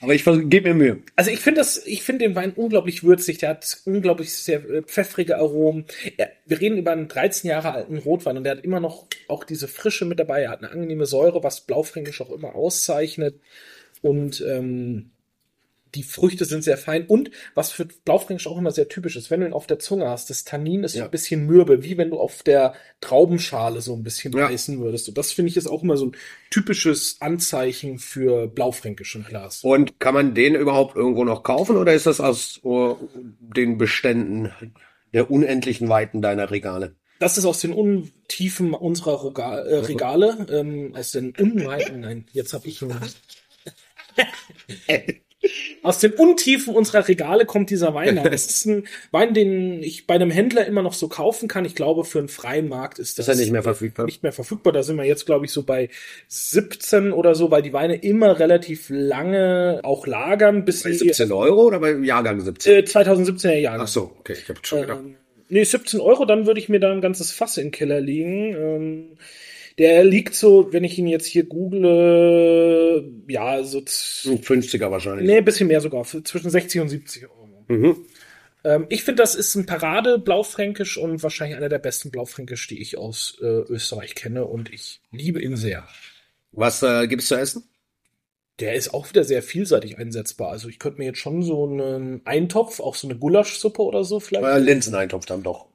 Aber ich gebe mir Mühe. Also ich finde das, ich finde den Wein unglaublich würzig. Der hat unglaublich sehr äh, pfeffrige Aromen. Er, wir reden über einen 13 Jahre alten Rotwein und der hat immer noch auch diese Frische mit dabei. Er hat eine angenehme Säure, was Blaufränkisch auch immer auszeichnet. Und ähm, die Früchte sind sehr fein. Und was für Blaufränkisch auch immer sehr typisch ist, wenn du ihn auf der Zunge hast, das Tannin ist so Ja. ein bisschen mürbe, wie wenn du auf der Traubenschale so ein bisschen Ja. beißen würdest. Und das finde ich ist auch immer so ein typisches Anzeichen für Blaufränkisch im Glas. Und kann man den überhaupt irgendwo noch kaufen oder ist das aus uh, den Beständen der unendlichen Weiten deiner Regale? Das ist aus den Untiefen unserer Roga äh, Regale, ähm, aus den Unweiten, nein, jetzt habe ich ihn. Aus den Untiefen unserer Regale kommt dieser Wein. Das ist ein Wein, den ich bei einem Händler immer noch so kaufen kann. Ich glaube, für einen freien Markt ist das Ist er nicht mehr verfügbar? nicht mehr verfügbar. Da sind wir jetzt, glaube ich, so bei 17 oder so, weil die Weine immer relativ lange auch lagern, bis Bei sie 17 Euro oder bei Jahrgang 17? äh, 2017er Jahre. Ach so, okay, ich habe schon gedacht. Ähm, nee, 17 Euro, dann würde ich mir da ein ganzes Fass in den Keller legen. Ähm, der liegt so, wenn ich ihn jetzt hier google, ja, so z- Ein 50er wahrscheinlich. nee, ein bisschen mehr sogar, zwischen 60 und 70 Euro. Mhm. Ähm, ich finde, das ist ein Parade Blaufränkisch und wahrscheinlich einer der besten Blaufränkisch, die ich aus äh, Österreich kenne und ich liebe ihn sehr. Was äh, gibt's zu essen? Der ist auch wieder sehr vielseitig einsetzbar. Also ich könnte mir jetzt schon so einen Eintopf, auch so eine Gulaschsuppe oder so vielleicht. Äh, Linseneintopf dann doch.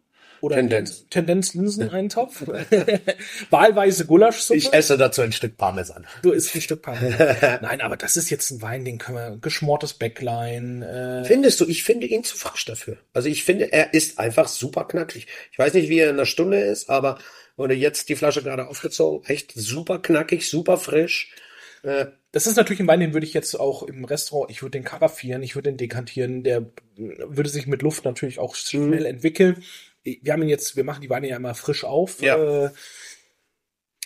Oder Tendenz. Tendenz Linseneintopf. Wahlweise Gulaschsuppe. Ich esse dazu ein Stück Parmesan. du isst ein Stück Parmesan. Nein, aber das ist jetzt ein Wein, den können wir, geschmortes Bäcklein. Äh, Findest du? Ich finde ihn zu frisch dafür. Also ich finde, er ist einfach super knackig. Ich weiß nicht, wie er in einer Stunde ist, aber wurde jetzt die Flasche gerade aufgezogen. Echt super knackig, super frisch. Äh, das ist natürlich ein Wein, den würde ich jetzt auch im Restaurant, ich würde den karaffieren, ich würde den dekantieren, der würde sich mit Luft natürlich auch schnell entwickeln. Wir haben ihn jetzt, wir machen die Weine ja immer frisch auf, Ja. äh,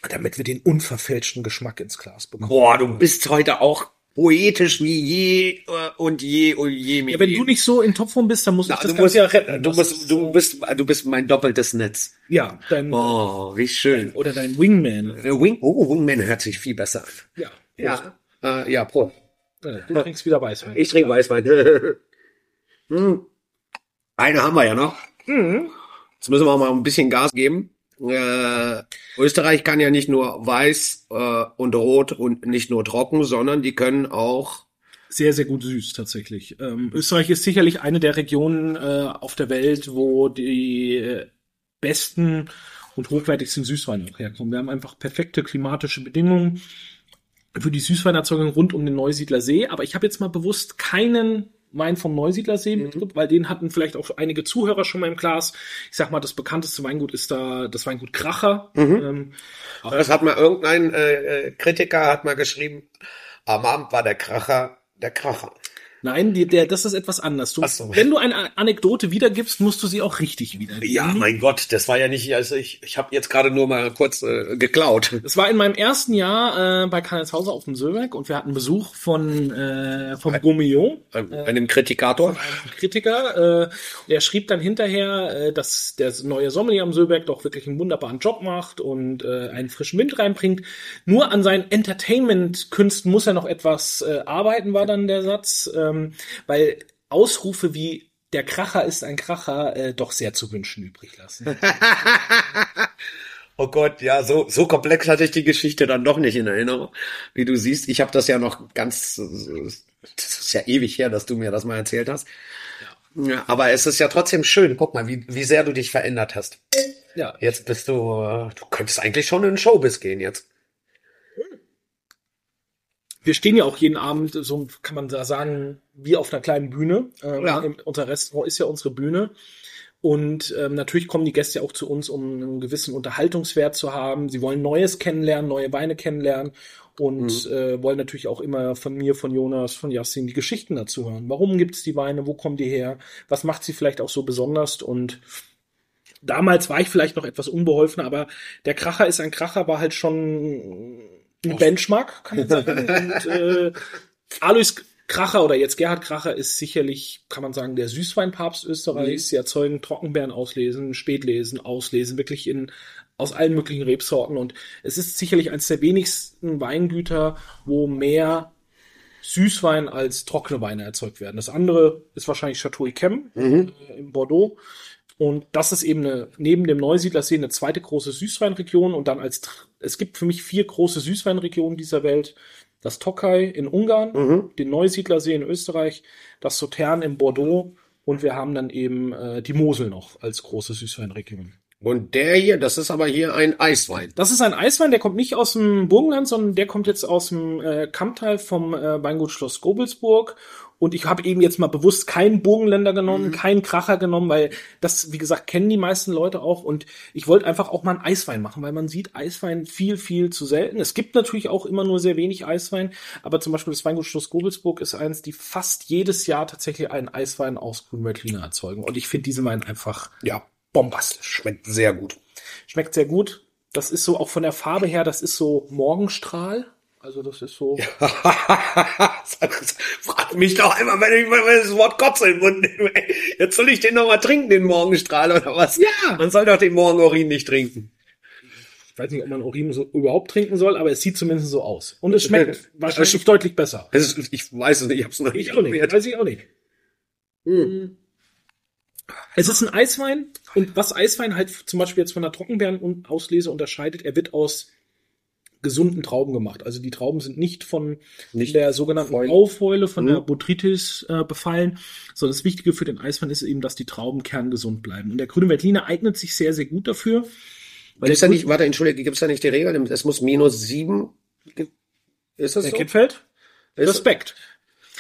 damit wir den unverfälschten Geschmack ins Glas bekommen. Boah, du bist heute auch poetisch wie je äh, und je und je. Ja, wenn du nicht so in Topform bist, dann muss ich Na, das du musst ja retten. Du musst, du so- bist, du bist mein doppeltes Netz. ja, dein, Oh, wie schön. oder dein Wingman. Wing, oh, Wingman hört sich viel besser an. Ja. Ja, äh, ja, Prost. Äh, Du trinkst wieder Weißwein. Ich trinke Weißwein. hm. Eine haben wir ja noch. Jetzt müssen wir mal ein bisschen Gas geben. Äh, Österreich kann ja nicht nur weiß äh, und rot und nicht nur trocken, sondern die können auch Sehr, sehr gut süß tatsächlich. Ähm, Österreich ist sicherlich eine der Regionen äh, auf der Welt, wo die äh, besten und hochwertigsten Süßweine herkommen. Wir haben einfach perfekte klimatische Bedingungen für die Süßweinerzeugung rund um den Neusiedler See. Aber ich habe jetzt mal bewusst keinen Wein vom Neusiedler See mitgebracht, weil den hatten vielleicht auch einige Zuhörer schon mal im Glas. Ich sag mal, das bekannteste Weingut ist da das Weingut Kracher. Ähm, Das hat mal irgendein äh, äh, Kritiker hat mal geschrieben, am Abend war der Kracher der Kracher. Nein, die, der, das ist etwas anders. Du, so. Wenn du eine Anekdote wiedergibst, musst du sie auch richtig wiedergeben. Ja, mein Gott, das war ja nicht, also ich, ich habe jetzt gerade nur mal kurz äh, geklaut. Es war in meinem ersten Jahr äh, bei Karlshauser auf dem Söllwerk und wir hatten Besuch von äh, vom Gourmillon, Ein- Einem Kritikator. einem Kritiker. Äh, der schrieb dann hinterher, äh, dass der neue Sommelier am Söllwerk doch wirklich einen wunderbaren Job macht und äh, einen frischen Wind reinbringt. Nur an seinen Entertainment-Künsten muss er noch etwas äh, arbeiten, war dann der Satz, ähm, weil Ausrufe wie der Kracher ist ein Kracher äh, doch sehr zu wünschen übrig lassen. Oh Gott, ja, so, so komplex hatte ich die Geschichte dann doch nicht in Erinnerung. Wie du siehst, ich habe das ja noch ganz, das ist ja ewig her, dass du mir das mal erzählt hast. Ja, aber es ist ja trotzdem schön. Guck mal, wie, wie sehr du dich verändert hast. ja, Jetzt bist du, äh, du könntest eigentlich schon in den Showbiz gehen jetzt. Wir stehen ja auch jeden Abend, so kann man da sagen, wie auf einer kleinen Bühne. Ähm, Ja. Unser Restaurant ist ja unsere Bühne. Und ähm, natürlich kommen die Gäste auch zu uns, um einen gewissen Unterhaltungswert zu haben. Sie wollen Neues kennenlernen, neue Weine kennenlernen und äh, wollen natürlich auch immer von mir, von Jonas, von Yassin die Geschichten dazu hören. Warum gibt's die Weine? Wo kommen die her? Was macht sie vielleicht auch so besonders? Und damals war ich vielleicht noch etwas unbeholfen, aber der Kracher ist ein Kracher, war halt schon ein Benchmark, kann man sagen. Und äh, Alois Kracher oder jetzt Gerhard Kracher ist sicherlich, kann man sagen, der Süßweinpapst Österreichs. Sie erzeugen Trockenbeeren auslesen, Spätlesen, auslesen, wirklich in aus allen möglichen Rebsorten. Und es ist sicherlich eines der wenigsten Weingüter, wo mehr Süßwein als trockene Weine erzeugt werden. Das andere ist wahrscheinlich Chateau Yquem äh, in Bordeaux. Und das ist eben eine, neben dem Neusiedlersee eine zweite große Süßweinregion. Und dann als, es gibt für mich vier große Süßweinregionen dieser Welt. Das Tokai in Ungarn, den Neusiedlersee in Österreich, das Sautern in Bordeaux und wir haben dann eben äh, die Mosel noch als große Süßweinregion. Und der hier, das ist aber hier ein Eiswein. Das ist ein Eiswein, der kommt nicht aus dem Burgenland, sondern der kommt jetzt aus dem äh, Kammtal vom äh, Weingut Schloss Gobelsburg. Und ich habe eben jetzt mal bewusst keinen Burgenländer genommen, keinen Kracher genommen, weil das, wie gesagt, kennen die meisten Leute auch. Und ich wollte einfach auch mal einen Eiswein machen, weil man sieht Eiswein viel, viel zu selten. Es gibt natürlich auch immer nur sehr wenig Eiswein, aber zum Beispiel das Weingut Schloss Gobelsburg ist eins, die fast jedes Jahr tatsächlich einen Eiswein aus Grünweltliner erzeugen. Und ich finde diesen Wein einfach Ja, bombastisch. schmeckt sehr gut. Schmeckt sehr gut. Das ist so auch von der Farbe her, das ist so Morgenstrahl. Also das ist so. Frag mich doch einmal, wenn ich mal das Wort Kotze in den Mund nehme. Jetzt soll ich den noch mal trinken, den Morgenstrahl oder was? Ja. Man soll doch den Morgenurin nicht trinken. Ich weiß nicht, ob man Urin so überhaupt trinken soll, aber es sieht zumindest so aus. Und es schmeckt wahrscheinlich deutlich besser. Es ist, ich weiß es nicht, ich hab's noch nicht Ich auch nicht. Weiß ich auch nicht. Es ist ein Eiswein und was Eiswein halt zum Beispiel jetzt von der Trockenbeerenauslese unterscheidet, er wird aus gesunden Trauben gemacht. Also die Trauben sind nicht von Nicht der sogenannten. Graufäule, von Mhm. der Botrytis äh, befallen, sondern das Wichtige für den Eiswein ist eben, dass die Trauben kerngesund bleiben. Und der grüne Veltliner eignet sich sehr, sehr gut dafür. Weil Gibt's da nicht, warte, entschuldige, gibt's da nicht die Regel? Es muss minus sieben, ist das der so? Kitfeld? Ist- Respekt.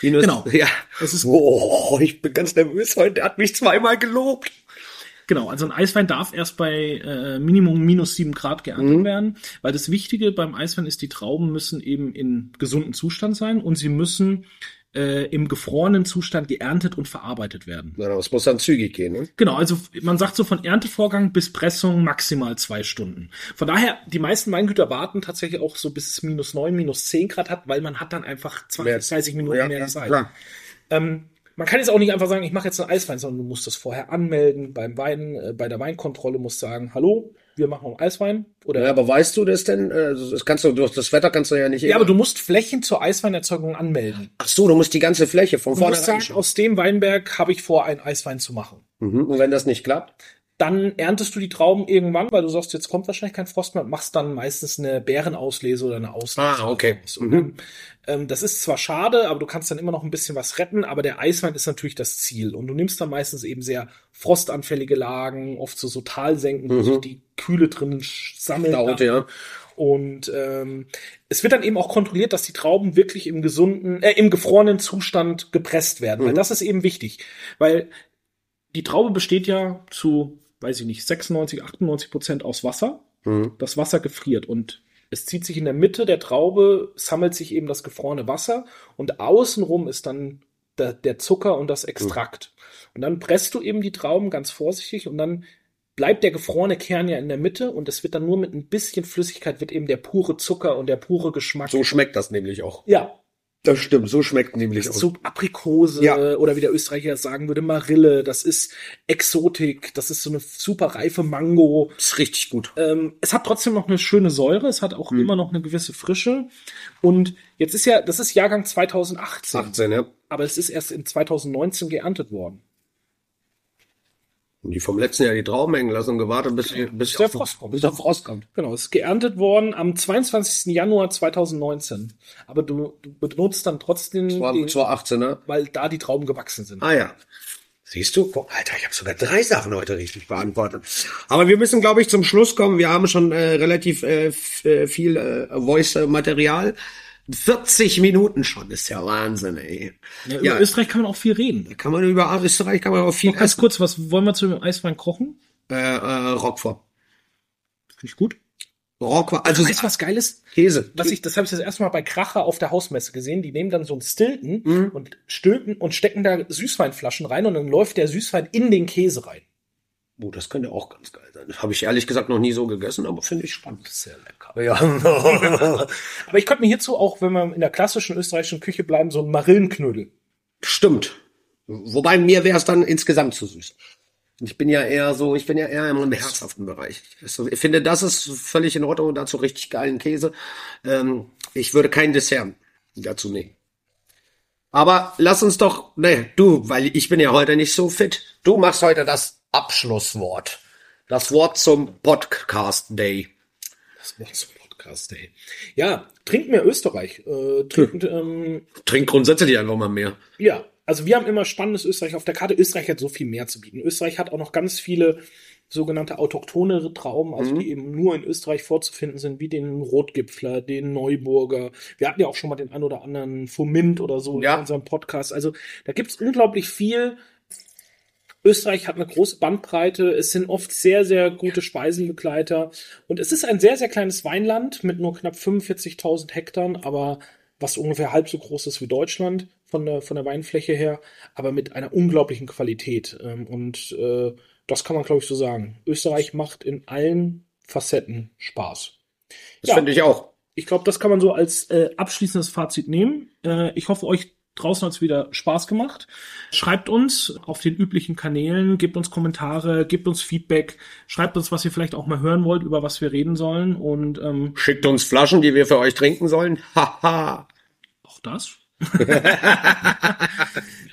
Minus, Genau. Ja. Es ist Oh, ich bin ganz nervös heute. Der hat mich zweimal gelobt. Genau, also ein Eiswein darf erst bei äh, Minimum minus sieben Grad geerntet Mhm. werden, weil das Wichtige beim Eiswein ist, die Trauben müssen eben in gesundem Zustand sein und sie müssen äh, im gefrorenen Zustand geerntet und verarbeitet werden. Genau, es muss dann zügig gehen, ne? Genau, also man sagt so von Erntevorgang bis Pressung maximal zwei Stunden. Von daher, die meisten Weingüter warten tatsächlich auch so bis es minus neun, minus zehn Grad hat, weil man hat dann einfach 20, 30 Minuten mehr Zeit. klar. Ähm, man kann jetzt auch nicht einfach sagen, ich mache jetzt einen Eiswein, sondern du musst das vorher anmelden beim Wein, äh, bei der Weinkontrolle musst sagen, hallo, wir machen einen Eiswein. Oder Ja, aber weißt du das denn? Äh, Das kannst du durch das Wetter kannst du ja nicht. ja, aber du musst Flächen zur Eisweinerzeugung anmelden. Ach so, du musst die ganze Fläche von Du vorne musst sagen, aus dem Weinberg habe ich vor, einen Eiswein zu machen. Mhm. Und wenn das nicht klappt? Dann erntest du die Trauben irgendwann, weil du sagst, jetzt kommt wahrscheinlich kein Frost mehr, und machst dann meistens eine Bärenauslese oder eine Auslese. Ah, okay. Und dann, ähm, das ist zwar schade, aber du kannst dann immer noch ein bisschen was retten, aber der Eiswein ist natürlich das Ziel. Und du nimmst dann meistens eben sehr frostanfällige Lagen, oft so, so Talsenken, wo sich die Kühle drin sch- sammelt. Dauert, ja. Und ähm, es wird dann eben auch kontrolliert, dass die Trauben wirklich im gesunden, äh, im gefrorenen Zustand gepresst werden. Weil das ist eben wichtig. Weil die Traube besteht ja zu, weiß ich nicht, 96, 98 Prozent aus Wasser. Mhm. Das Wasser gefriert und es zieht sich in der Mitte der Traube, sammelt sich eben das gefrorene Wasser und außenrum ist dann der, der Zucker und das Extrakt. Und dann presst du eben die Trauben ganz vorsichtig und dann bleibt der gefrorene Kern ja in der Mitte und es wird dann nur mit ein bisschen Flüssigkeit wird eben der pure Zucker und der pure Geschmack. So schmeckt das nämlich auch. ja, Das stimmt, so schmeckt nämlich auch. so Aprikose Ja. oder wie der Österreicher sagen würde, Marille, das ist Exotik, das ist so eine super reife Mango. ist richtig gut. Ähm, es hat trotzdem noch eine schöne Säure, es hat auch immer noch eine gewisse Frische. Und jetzt ist ja, das ist Jahrgang 2018, 18, ja. aber es ist erst in 2019 geerntet worden. Und die vom letzten Jahr die Trauben hängen lassen und gewartet, bis, bis, der Frost kommt. bis der Frost kommt. Genau, es ist geerntet worden am 22. Januar 2019. Aber du, du benutzt dann trotzdem, War, den, 2018, ne? weil da die Trauben gewachsen sind. Ah ja. Siehst du? Guck, Alter, ich habe sogar drei Sachen heute richtig beantwortet. Aber wir müssen, glaube ich, zum Schluss kommen. Wir haben schon äh, relativ äh, äh, viel äh, Voice-Material. 40 Minuten schon, ist ja Wahnsinn, ey. Ja, über Ja, Österreich kann man auch viel reden. kann man über Österreich, kann man auch viel Ganz essen. kurz, was wollen wir zu dem Eiswein kochen? Äh, äh, Roquefort. Finde ich gut. Roquefort, also Weißt du, was geil ist? Käse. Was ich, das habe ich das erste Mal bei Kracher auf der Hausmesse gesehen. Die nehmen dann so einen Stilton Mhm. und stülpen und stecken da Süßweinflaschen rein und dann läuft der Süßwein in den Käse rein. Oh, das könnte auch ganz geil sein. Habe ich ehrlich gesagt noch nie so gegessen, aber finde ich spannend. Sehr lecker. Ja. Aber ich könnte mir hierzu auch, wenn wir in der klassischen österreichischen Küche bleiben, so einen Marillenknödel. Stimmt. Wobei mir wäre es dann insgesamt zu süß. Ich bin ja eher so, ich bin ja eher im herzhaften Bereich. Ich finde, das ist völlig in Ordnung und dazu richtig geilen Käse. Ähm, ich würde kein Dessert dazu nehmen. Aber lass uns doch, ne, du, weil ich bin ja heute nicht so fit. Du machst heute das Abschlusswort. Das Wort zum Podcast Day. Das so ein Podcast, ey. Ja, trinkt mehr Österreich. Äh, trinkt, ähm, Trink grundsätzlich einfach mal mehr. Ja, also wir haben immer spannendes Österreich auf der Karte. Österreich hat so viel mehr zu bieten. Österreich hat auch noch ganz viele sogenannte autochtone Trauben, also die eben nur in Österreich vorzufinden sind, wie den Rotgipfler, den Neuburger. Wir hatten ja auch schon mal den ein oder anderen Fumint oder so Ja. in unserem Podcast. Also da gibt's unglaublich viel. Österreich hat eine große Bandbreite. Es sind oft sehr, sehr gute Speisenbegleiter. Und es ist ein sehr, sehr kleines Weinland mit nur knapp 45.000 Hektar, aber was ungefähr halb so groß ist wie Deutschland von der, von der Weinfläche her, aber mit einer unglaublichen Qualität. Ähm, Und äh, das kann man, glaube ich, so sagen. Österreich macht in allen Facetten Spaß. Das Ja. finde ich auch. Ich glaube, das kann man so als äh, abschließendes Fazit nehmen. Äh, ich hoffe, euch draußen hat es wieder Spaß gemacht. Schreibt uns auf den üblichen Kanälen, gebt uns Kommentare, gebt uns Feedback, schreibt uns, was ihr vielleicht auch mal hören wollt, über was wir reden sollen und ähm, Schickt uns Flaschen, die wir für euch trinken sollen. Haha. auch das.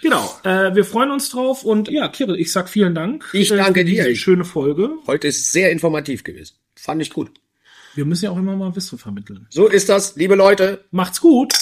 genau, äh, wir freuen uns drauf und ja, Kirill, ich sag vielen Dank. Ich äh, danke dir. Schöne Folge. Heute ist sehr informativ gewesen. Fand ich gut. Wir müssen ja auch immer mal Wissen vermitteln. So ist das, liebe Leute. Macht's gut.